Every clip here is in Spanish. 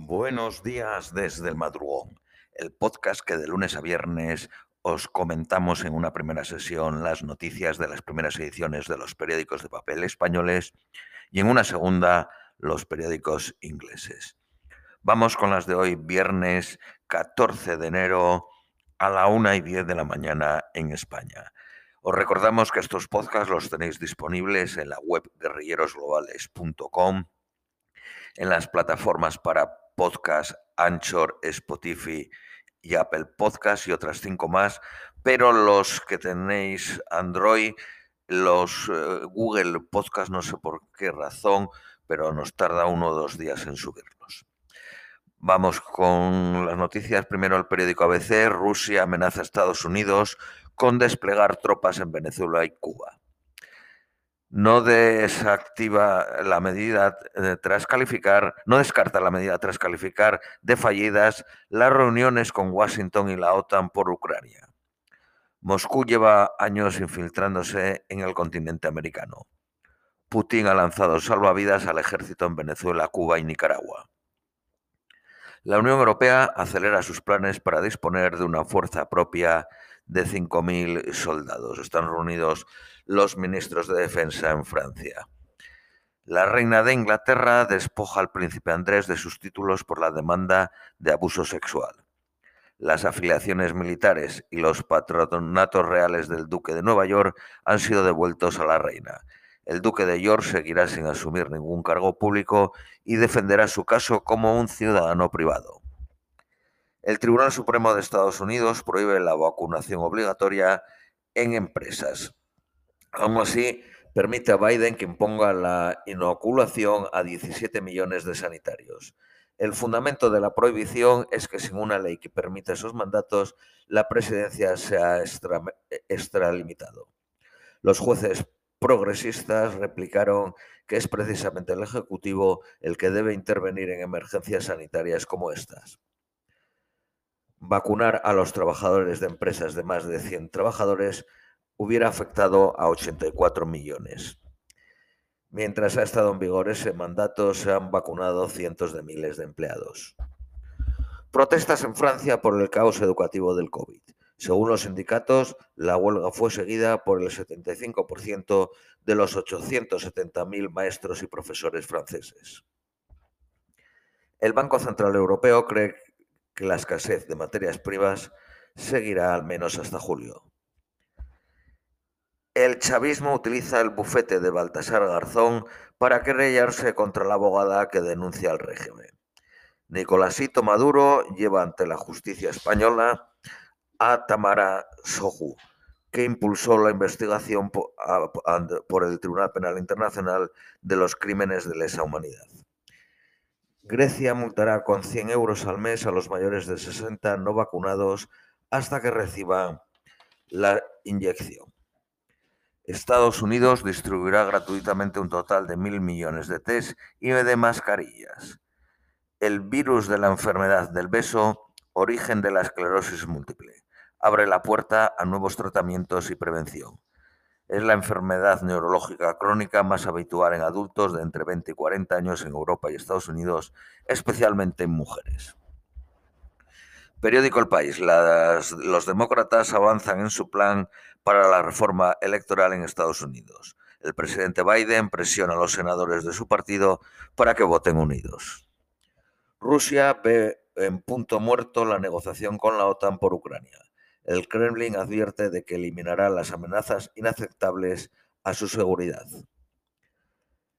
Buenos días desde el madrugón, el podcast que de lunes a viernes os comentamos en una primera sesión las noticias de las primeras ediciones de los periódicos de papel españoles y en una segunda los periódicos ingleses. Vamos con las de hoy, viernes 14 de enero a la 1 y 10 de la mañana en España. Os recordamos que estos podcasts los tenéis disponibles en la web guerrillerosglobales.com en las plataformas para podcast Anchor, Spotify y Apple Podcast y otras cinco más, pero los que tenéis Android, los eh, Google Podcast, no sé por qué razón, pero nos tarda uno o dos días en subirlos. Vamos con las noticias. Primero el periódico ABC. Rusia amenaza a Estados Unidos con desplegar tropas en Venezuela y Cuba no desactiva la medida tras calificar, no descarta la medida tras calificar de fallidas las reuniones con Washington y la OTAN por Ucrania. Moscú lleva años infiltrándose en el continente americano. Putin ha lanzado salvavidas al ejército en Venezuela, Cuba y Nicaragua. La Unión Europea acelera sus planes para disponer de una fuerza propia de 5.000 soldados. Están reunidos los ministros de defensa en Francia. La reina de Inglaterra despoja al príncipe Andrés de sus títulos por la demanda de abuso sexual. Las afiliaciones militares y los patronatos reales del duque de Nueva York han sido devueltos a la reina. El duque de York seguirá sin asumir ningún cargo público y defenderá su caso como un ciudadano privado. El Tribunal Supremo de Estados Unidos prohíbe la vacunación obligatoria en empresas. Aún así, permite a Biden que imponga la inoculación a 17 millones de sanitarios. El fundamento de la prohibición es que sin una ley que permita esos mandatos, la presidencia se ha extralimitado. Los jueces progresistas replicaron que es precisamente el Ejecutivo el que debe intervenir en emergencias sanitarias como estas vacunar a los trabajadores de empresas de más de 100 trabajadores hubiera afectado a 84 millones. Mientras ha estado en vigor ese mandato, se han vacunado cientos de miles de empleados. Protestas en Francia por el caos educativo del COVID. Según los sindicatos, la huelga fue seguida por el 75% de los 870.000 maestros y profesores franceses. El Banco Central Europeo cree que la escasez de materias primas seguirá al menos hasta julio. El chavismo utiliza el bufete de Baltasar Garzón para querellarse contra la abogada que denuncia al régimen. Nicolásito Maduro lleva ante la justicia española a Tamara Soju, que impulsó la investigación por el Tribunal Penal Internacional de los crímenes de lesa humanidad. Grecia multará con 100 euros al mes a los mayores de 60 no vacunados hasta que reciban la inyección. Estados Unidos distribuirá gratuitamente un total de mil millones de test y de mascarillas. El virus de la enfermedad del beso, origen de la esclerosis múltiple, abre la puerta a nuevos tratamientos y prevención. Es la enfermedad neurológica crónica más habitual en adultos de entre 20 y 40 años en Europa y Estados Unidos, especialmente en mujeres. Periódico El País. los demócratas avanzan en su plan para la reforma electoral en Estados Unidos. El presidente Biden presiona a los senadores de su partido para que voten unidos. Rusia ve en punto muerto la negociación con la OTAN por Ucrania el Kremlin advierte de que eliminará las amenazas inaceptables a su seguridad.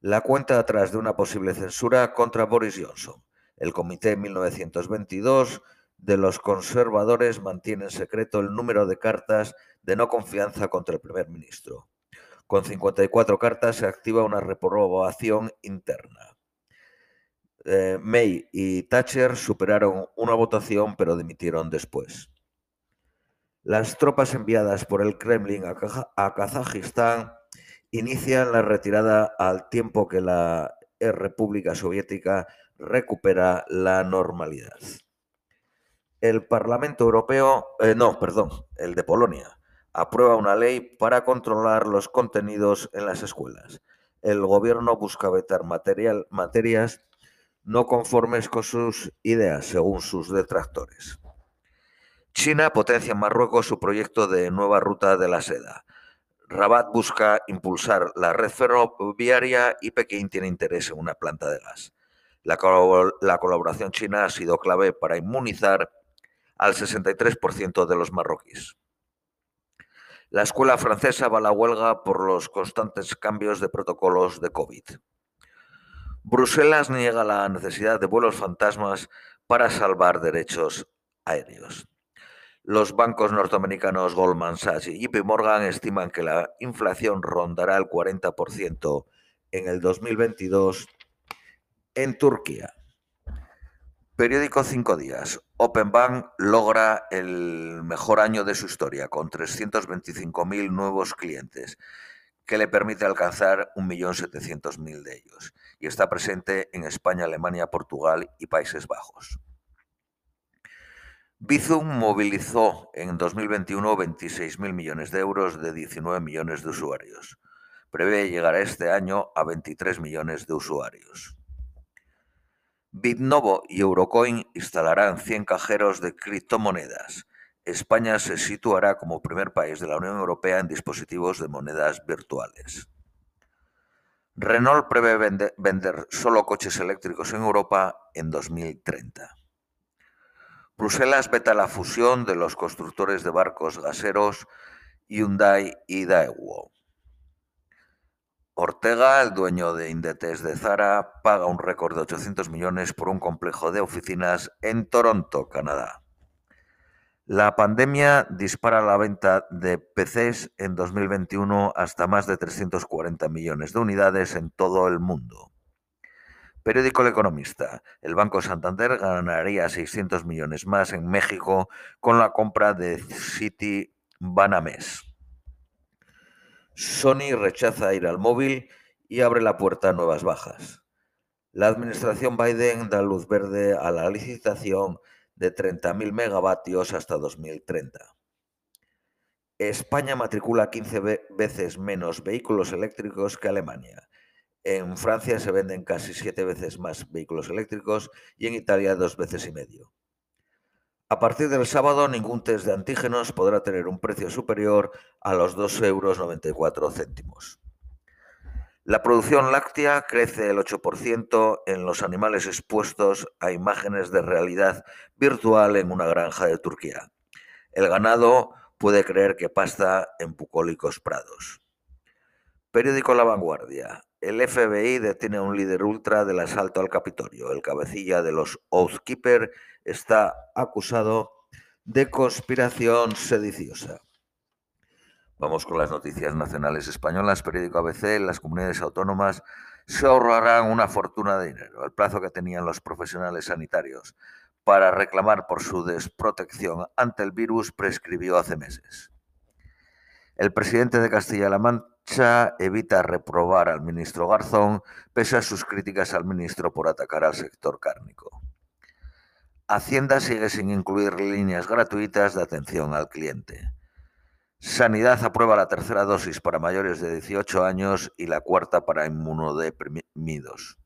La cuenta atrás de una posible censura contra Boris Johnson. El Comité 1922 de los conservadores mantiene en secreto el número de cartas de no confianza contra el primer ministro. Con 54 cartas se activa una reprobación interna. Eh, May y Thatcher superaron una votación pero dimitieron después. Las tropas enviadas por el Kremlin a Kazajistán inician la retirada al tiempo que la República Soviética recupera la normalidad. El Parlamento Europeo, eh, no, perdón, el de Polonia, aprueba una ley para controlar los contenidos en las escuelas. El gobierno busca vetar material, materias no conformes con sus ideas, según sus detractores. China potencia en Marruecos su proyecto de nueva ruta de la seda. Rabat busca impulsar la red ferroviaria y Pekín tiene interés en una planta de gas. La, colaboración china ha sido clave para inmunizar al 63% de los marroquíes. La escuela francesa va a la huelga por los constantes cambios de protocolos de COVID. Bruselas niega la necesidad de vuelos fantasmas para salvar derechos aéreos. Los bancos norteamericanos Goldman Sachs y JP Morgan estiman que la inflación rondará el 40% en el 2022 en Turquía. Periódico Cinco Días. Openbank logra el mejor año de su historia con 325.000 nuevos clientes que le permite alcanzar 1.700.000 de ellos y está presente en España, Alemania, Portugal y Países Bajos. Bizum movilizó en 2021 26.000 millones de euros de 19 millones de usuarios. Prevé llegar este año a 23 millones de usuarios. Bitnovo y Eurocoin instalarán 100 cajeros de criptomonedas. España se situará como primer país de la Unión Europea en dispositivos de monedas virtuales. Renault prevé vender, solo coches eléctricos en Europa en 2030. Bruselas veta la fusión de los constructores de barcos gaseros Hyundai y Daewoo. Ortega, el dueño de Indetes de Zara, paga un récord de 800 millones por un complejo de oficinas en Toronto, Canadá. La pandemia dispara la venta de PCs en 2021 hasta más de 340 millones de unidades en todo el mundo. Periódico El Economista. El Banco Santander ganaría 600 millones más en México con la compra de City Banamex. Sony rechaza ir al móvil y abre la puerta a nuevas bajas. La administración Biden da luz verde a la licitación de 30.000 megavatios hasta 2030. España matricula 15 veces menos vehículos eléctricos que Alemania. En Francia se venden casi 7 veces más vehículos eléctricos y en Italia dos veces y medio. A partir del sábado, ningún test de antígenos podrá tener un precio superior a los 2,94 euros. La producción láctea crece el 8% en los animales expuestos a imágenes de realidad virtual en una granja de Turquía. El ganado puede creer que pasta en bucólicos prados. Periódico La Vanguardia. El FBI detiene a un líder ultra del asalto al Capitolio. El cabecilla de los Oathkeeper está acusado de conspiración sediciosa. Vamos con las noticias nacionales españolas. Periódico ABC, las comunidades autónomas se ahorrarán una fortuna de dinero. El plazo que tenían los profesionales sanitarios para reclamar por su desprotección ante el virus prescribió hace meses. El presidente de Castilla-La Mancha evita reprobar al ministro Garzón pese a sus críticas al ministro por atacar al sector cárnico. Hacienda sigue sin incluir líneas gratuitas de atención al cliente. Sanidad aprueba la tercera dosis para mayores de 18 años y la cuarta para inmunodeprimidos.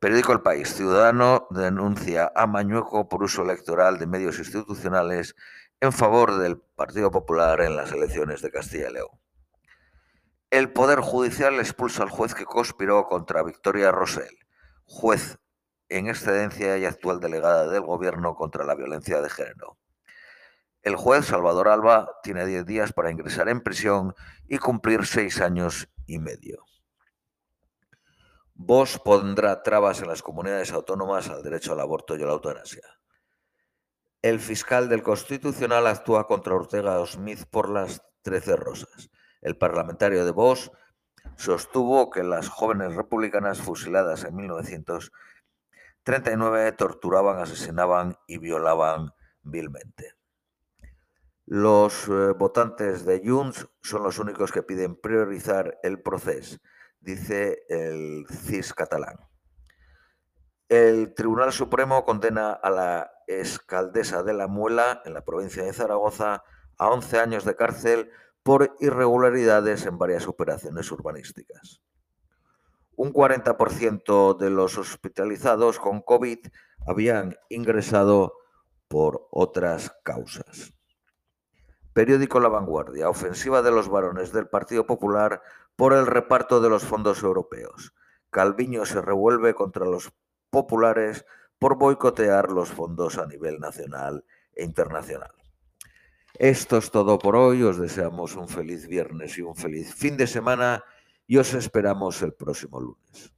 Periódico El País. Ciudadano denuncia a Mañueco por uso electoral de medios institucionales en favor del Partido Popular en las elecciones de Castilla y León. El Poder Judicial expulsa al juez que conspiró contra Victoria Rosell, juez en excedencia y actual delegada del Gobierno contra la violencia de género. El juez Salvador Alba tiene 10 días para ingresar en prisión y cumplir seis años y medio. Vox pondrá trabas en las comunidades autónomas al derecho al aborto y a la eutanasia. El fiscal del Constitucional actúa contra Ortega Smith por las 13 rosas. El parlamentario de Vox sostuvo que las jóvenes republicanas fusiladas en 1939 torturaban, asesinaban y violaban vilmente. Los eh, votantes de Junts son los únicos que piden priorizar el proceso, dice el CIS catalán. El Tribunal Supremo condena a la escaldesa de la Muela, en la provincia de Zaragoza, a 11 años de cárcel por irregularidades en varias operaciones urbanísticas. un 40% de los hospitalizados con COVID habían ingresado por otras causas. Periódico La Vanguardia, ofensiva de los varones del Partido Popular por el reparto de los fondos europeos. Calviño se revuelve contra los populares por boicotear los fondos a nivel nacional e internacional. Esto es todo por hoy, os deseamos un feliz viernes y un feliz fin de semana y os esperamos el próximo lunes.